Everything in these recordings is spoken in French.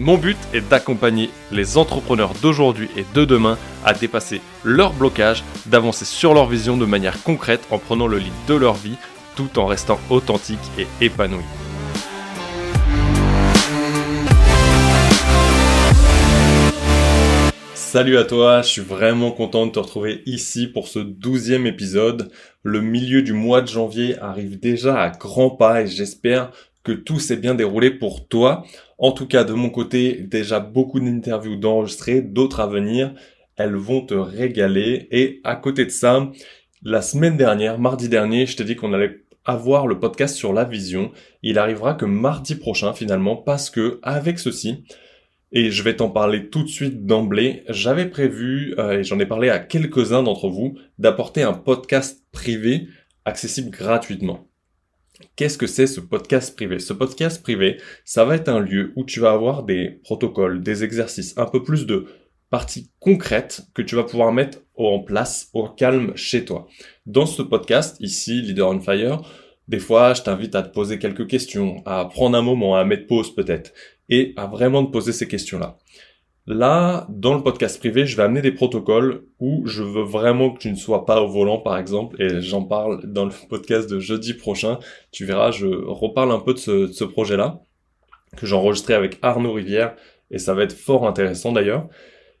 Mon but est d'accompagner les entrepreneurs d'aujourd'hui et de demain à dépasser leurs blocages, d'avancer sur leur vision de manière concrète en prenant le lead de leur vie tout en restant authentique et épanoui. Salut à toi, je suis vraiment content de te retrouver ici pour ce douzième épisode. Le milieu du mois de janvier arrive déjà à grands pas et j'espère que tout s'est bien déroulé pour toi. En tout cas, de mon côté, déjà beaucoup d'interviews d'enregistrées, d'autres à venir. Elles vont te régaler. Et à côté de ça, la semaine dernière, mardi dernier, je t'ai dit qu'on allait avoir le podcast sur la vision. Il arrivera que mardi prochain finalement parce que avec ceci, et je vais t'en parler tout de suite d'emblée, j'avais prévu, euh, et j'en ai parlé à quelques-uns d'entre vous, d'apporter un podcast privé accessible gratuitement. Qu'est-ce que c'est ce podcast privé? Ce podcast privé, ça va être un lieu où tu vas avoir des protocoles, des exercices, un peu plus de parties concrètes que tu vas pouvoir mettre en place au calme chez toi. Dans ce podcast, ici, Leader on Fire, des fois, je t'invite à te poser quelques questions, à prendre un moment, à mettre pause peut-être, et à vraiment te poser ces questions-là. Là, dans le podcast privé, je vais amener des protocoles où je veux vraiment que tu ne sois pas au volant, par exemple, et j'en parle dans le podcast de jeudi prochain. Tu verras, je reparle un peu de ce, projet-là, que j'ai enregistré avec Arnaud Rivière, et ça va être fort intéressant d'ailleurs.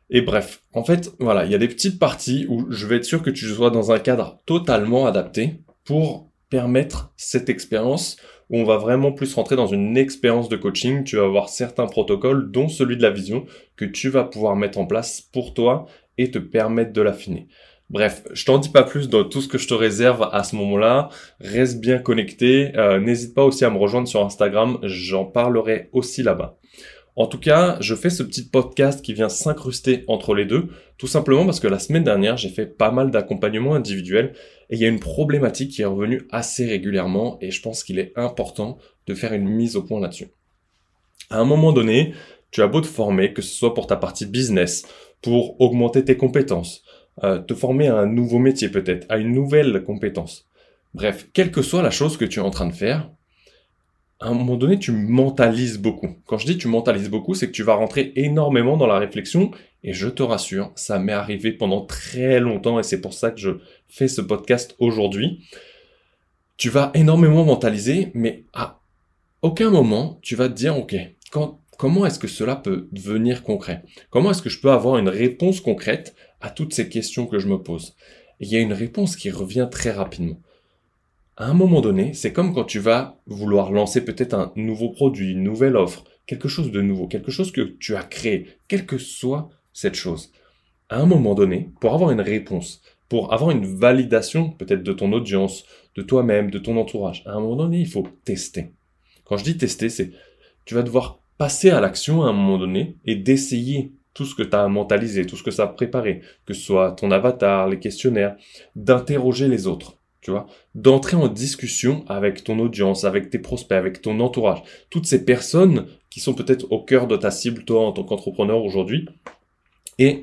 Et bref, en fait, voilà, il y a des petites parties où je vais être sûr que tu sois dans un cadre totalement adapté pour permettre cette expérience où on va vraiment plus rentrer dans une expérience de coaching. Tu vas avoir certains protocoles, dont celui de la vision, que tu vas pouvoir mettre en place pour toi et te permettre de l'affiner. Bref, je t'en dis pas plus dans tout ce que je te réserve à ce moment-là. Reste bien connecté. Euh, n'hésite pas aussi à me rejoindre sur Instagram. J'en parlerai aussi là-bas. En tout cas, je fais ce petit podcast qui vient s'incruster entre les deux, tout simplement parce que la semaine dernière, j'ai fait pas mal d'accompagnements individuels et il y a une problématique qui est revenue assez régulièrement et je pense qu'il est important de faire une mise au point là-dessus. À un moment donné, tu as beau te former, que ce soit pour ta partie business, pour augmenter tes compétences, euh, te former à un nouveau métier peut-être, à une nouvelle compétence. Bref, quelle que soit la chose que tu es en train de faire, à un moment donné, tu mentalises beaucoup. Quand je dis tu mentalises beaucoup, c'est que tu vas rentrer énormément dans la réflexion. Et je te rassure, ça m'est arrivé pendant très longtemps et c'est pour ça que je fais ce podcast aujourd'hui. Tu vas énormément mentaliser, mais à aucun moment, tu vas te dire, OK, comment est-ce que cela peut devenir concret? Comment est-ce que je peux avoir une réponse concrète à toutes ces questions que je me pose? Il y a une réponse qui revient très rapidement à un moment donné, c'est comme quand tu vas vouloir lancer peut-être un nouveau produit, une nouvelle offre, quelque chose de nouveau, quelque chose que tu as créé, quelle que soit cette chose. À un moment donné, pour avoir une réponse, pour avoir une validation peut-être de ton audience, de toi-même, de ton entourage, à un moment donné, il faut tester. Quand je dis tester, c'est tu vas devoir passer à l'action à un moment donné et d'essayer tout ce que tu as mentalisé, tout ce que ça a préparé, que ce soit ton avatar, les questionnaires, d'interroger les autres tu vois, d'entrer en discussion avec ton audience, avec tes prospects, avec ton entourage, toutes ces personnes qui sont peut-être au cœur de ta cible, toi, en tant qu'entrepreneur aujourd'hui, et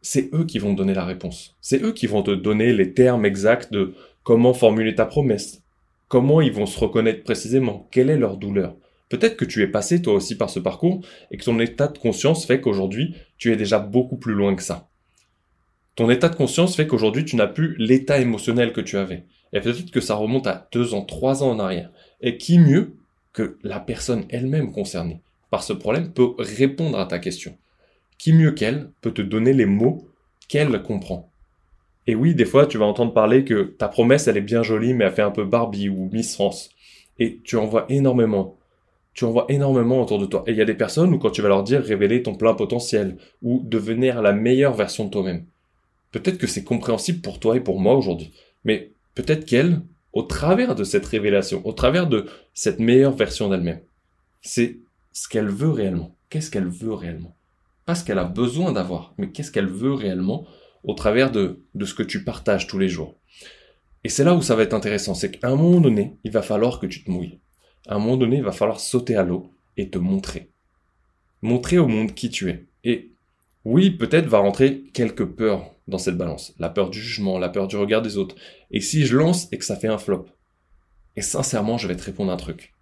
c'est eux qui vont te donner la réponse. C'est eux qui vont te donner les termes exacts de comment formuler ta promesse, comment ils vont se reconnaître précisément, quelle est leur douleur. Peut-être que tu es passé toi aussi par ce parcours et que ton état de conscience fait qu'aujourd'hui, tu es déjà beaucoup plus loin que ça. Ton état de conscience fait qu'aujourd'hui, tu n'as plus l'état émotionnel que tu avais. Et peut-être que ça remonte à deux ans, trois ans en arrière. Et qui mieux que la personne elle-même concernée par ce problème peut répondre à ta question? Qui mieux qu'elle peut te donner les mots qu'elle comprend? Et oui, des fois, tu vas entendre parler que ta promesse, elle est bien jolie, mais elle fait un peu Barbie ou Miss France. Et tu en vois énormément. Tu en vois énormément autour de toi. Et il y a des personnes où quand tu vas leur dire révéler ton plein potentiel ou devenir la meilleure version de toi-même, Peut-être que c'est compréhensible pour toi et pour moi aujourd'hui, mais peut-être qu'elle, au travers de cette révélation, au travers de cette meilleure version d'elle-même, c'est ce qu'elle veut réellement. Qu'est-ce qu'elle veut réellement? Pas ce qu'elle a besoin d'avoir, mais qu'est-ce qu'elle veut réellement au travers de, de ce que tu partages tous les jours? Et c'est là où ça va être intéressant, c'est qu'à un moment donné, il va falloir que tu te mouilles. À un moment donné, il va falloir sauter à l'eau et te montrer. Montrer au monde qui tu es. Et oui, peut-être va rentrer quelques peurs dans cette balance. La peur du jugement, la peur du regard des autres. Et si je lance et que ça fait un flop Et sincèrement, je vais te répondre un truc.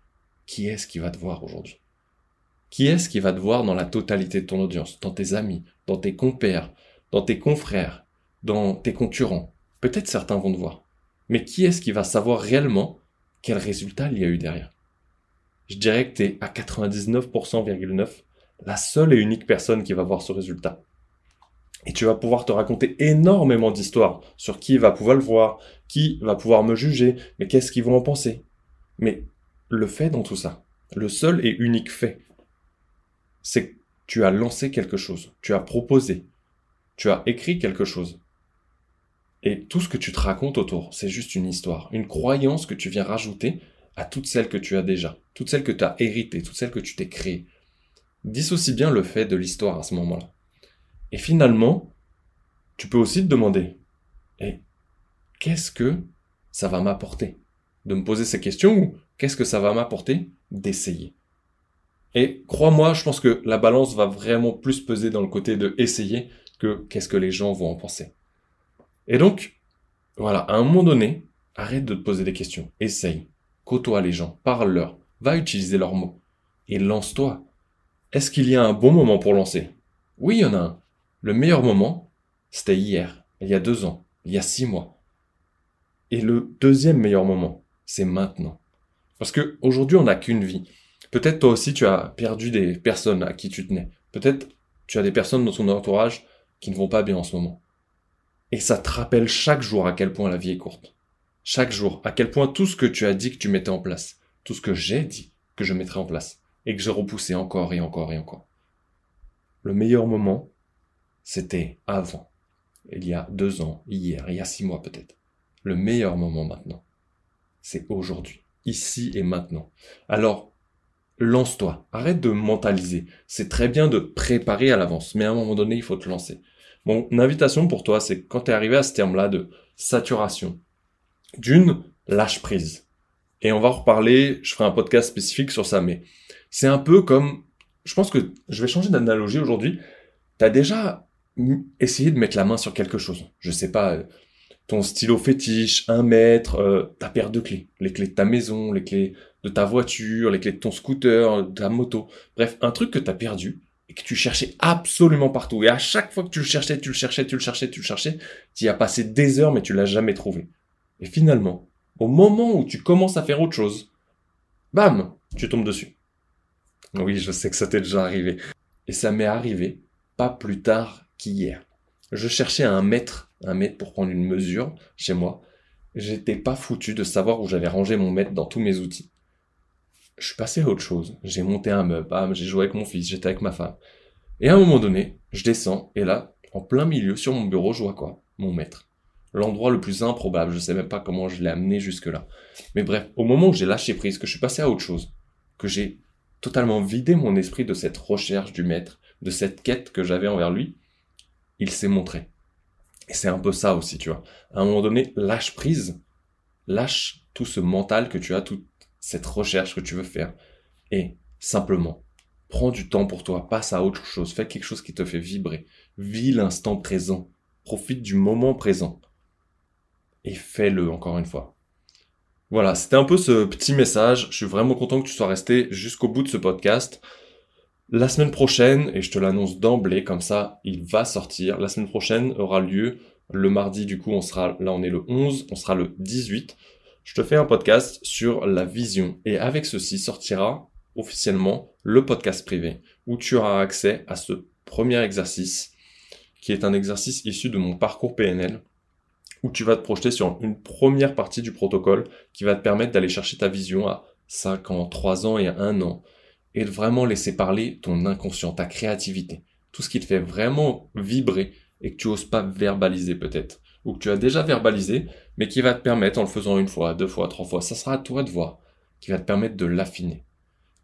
Qui est-ce qui va te voir aujourd'hui? Qui est-ce qui va te voir dans la totalité de ton audience? Dans tes amis, dans tes compères, dans tes confrères, dans tes concurrents? Peut-être certains vont te voir. Mais qui est-ce qui va savoir réellement quel résultat il y a eu derrière? Je dirais que tu es à 99,9% la seule et unique personne qui va voir ce résultat. Et tu vas pouvoir te raconter énormément d'histoires sur qui va pouvoir le voir, qui va pouvoir me juger, mais qu'est-ce qu'ils vont en penser. Mais le fait dans tout ça, le seul et unique fait, c'est que tu as lancé quelque chose, tu as proposé, tu as écrit quelque chose. Et tout ce que tu te racontes autour, c'est juste une histoire, une croyance que tu viens rajouter à toutes celles que tu as déjà, toutes celles que tu as héritées, toutes celles que tu t'es créées. Dissocie bien le fait de l'histoire à ce moment-là. Et finalement, tu peux aussi te demander, qu'est-ce que ça va m'apporter De me poser ces questions ou qu'est-ce que ça va m'apporter d'essayer? Et crois-moi, je pense que la balance va vraiment plus peser dans le côté de essayer que qu'est-ce que les gens vont en penser. Et donc, voilà, à un moment donné, arrête de te poser des questions, essaye, côtoie les gens, parle-leur, va utiliser leurs mots, et lance-toi. Est-ce qu'il y a un bon moment pour lancer? Oui, il y en a un. Le meilleur moment, c'était hier, il y a deux ans, il y a six mois. Et le deuxième meilleur moment, c'est maintenant. Parce que aujourd'hui, on n'a qu'une vie. Peut-être toi aussi, tu as perdu des personnes à qui tu tenais. Peut-être tu as des personnes dans ton entourage qui ne vont pas bien en ce moment. Et ça te rappelle chaque jour à quel point la vie est courte. Chaque jour, à quel point tout ce que tu as dit que tu mettais en place, tout ce que j'ai dit que je mettrais en place, et que j'ai repoussé encore et encore et encore. Le meilleur moment, c'était avant. Il y a deux ans, hier, il y a six mois peut-être. Le meilleur moment maintenant, c'est aujourd'hui, ici et maintenant. Alors, lance-toi, arrête de mentaliser. C'est très bien de préparer à l'avance, mais à un moment donné, il faut te lancer. Mon invitation pour toi, c'est quand tu es arrivé à ce terme-là de saturation, d'une, lâche prise. Et on va reparler, je ferai un podcast spécifique sur ça, mais c'est un peu comme, je pense que je vais changer d'analogie aujourd'hui. Tu as déjà essayé de mettre la main sur quelque chose. Je sais pas, euh, ton stylo fétiche, un mètre, euh, ta paire de clés, les clés de ta maison, les clés de ta voiture, les clés de ton scooter, de ta moto. Bref, un truc que tu as perdu et que tu cherchais absolument partout. Et à chaque fois que tu le cherchais, tu le cherchais, tu le cherchais, tu le cherchais, tu y as passé des heures, mais tu l'as jamais trouvé. Et finalement, au moment où tu commences à faire autre chose, bam, tu tombes dessus. Oui, je sais que ça t'est déjà arrivé. Et ça m'est arrivé pas plus tard qu'hier. Je cherchais un mètre, un mètre pour prendre une mesure chez moi. J'étais pas foutu de savoir où j'avais rangé mon mètre dans tous mes outils je suis passé à autre chose. J'ai monté un meuble, j'ai joué avec mon fils, j'étais avec ma femme. Et à un moment donné, je descends, et là, en plein milieu, sur mon bureau, je vois quoi? Mon maître. L'endroit le plus improbable, je sais même pas comment je l'ai amené jusque-là. Mais bref, au moment où j'ai lâché prise, que je suis passé à autre chose, que j'ai totalement vidé mon esprit de cette recherche du maître, de cette quête que j'avais envers lui, il s'est montré. Et c'est un peu ça aussi, tu vois. À un moment donné, lâche prise, lâche tout ce mental que tu as, tout, cette recherche que tu veux faire. Et simplement, prends du temps pour toi, passe à autre chose, fais quelque chose qui te fait vibrer. Vis l'instant présent. Profite du moment présent. Et fais-le encore une fois. Voilà, c'était un peu ce petit message. Je suis vraiment content que tu sois resté jusqu'au bout de ce podcast. La semaine prochaine, et je te l'annonce d'emblée, comme ça, il va sortir. La semaine prochaine aura lieu. Le mardi, du coup, on sera, là on est le 11, on sera le 18 je te fais un podcast sur la vision. Et avec ceci sortira officiellement le podcast privé où tu auras accès à ce premier exercice qui est un exercice issu de mon parcours PNL où tu vas te projeter sur une première partie du protocole qui va te permettre d'aller chercher ta vision à 5 ans, 3 ans et 1 an et vraiment laisser parler ton inconscient, ta créativité, tout ce qui te fait vraiment vibrer et que tu oses pas verbaliser peut-être ou que tu as déjà verbalisé, mais qui va te permettre, en le faisant une fois, deux fois, trois fois, ça sera à toi de voir, qui va te permettre de l'affiner.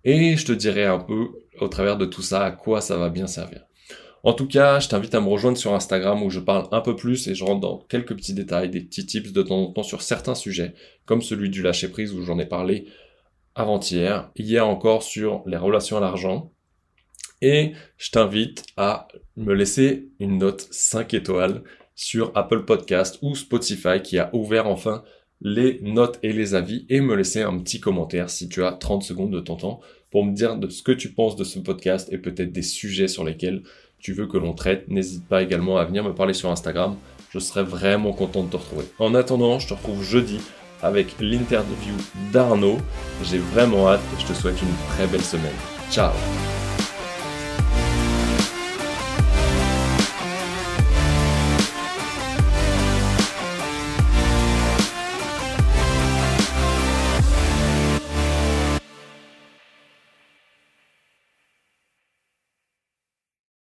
Et je te dirai un peu, au travers de tout ça, à quoi ça va bien servir. En tout cas, je t'invite à me rejoindre sur Instagram où je parle un peu plus et je rentre dans quelques petits détails, des petits tips de temps en temps sur certains sujets, comme celui du lâcher prise où j'en ai parlé avant-hier, hier encore sur les relations à l'argent. Et je t'invite à me laisser une note 5 étoiles sur Apple Podcast ou Spotify qui a ouvert enfin les notes et les avis et me laisser un petit commentaire si tu as 30 secondes de ton temps pour me dire de ce que tu penses de ce podcast et peut-être des sujets sur lesquels tu veux que l'on traite, n'hésite pas également à venir me parler sur Instagram. Je serai vraiment content de te retrouver. En attendant, je te retrouve jeudi avec l'interview d'Arnaud. J'ai vraiment hâte et je te souhaite une très belle semaine. Ciao